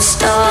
stop. star